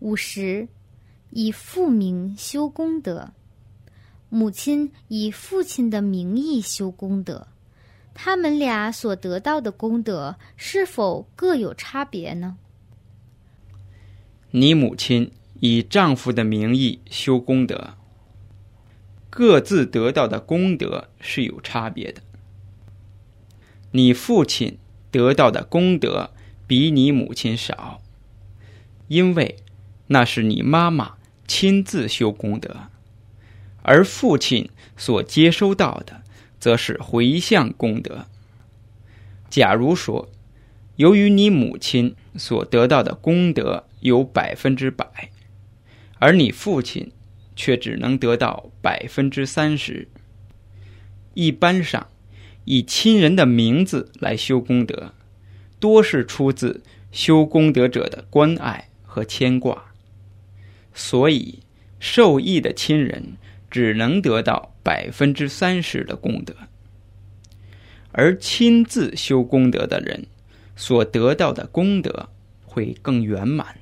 五十，以父名修功德，母亲以父亲的名义修功德，他们俩所得到的功德是否各有差别呢？你母亲以丈夫的名义修功德，各自得到的功德是有差别的。你父亲得到的功德比你母亲少，因为那是你妈妈亲自修功德，而父亲所接收到的则是回向功德。假如说，由于你母亲所得到的功德有百分之百，而你父亲却只能得到百分之三十，一般上。以亲人的名字来修功德，多是出自修功德者的关爱和牵挂，所以受益的亲人只能得到百分之三十的功德，而亲自修功德的人所得到的功德会更圆满。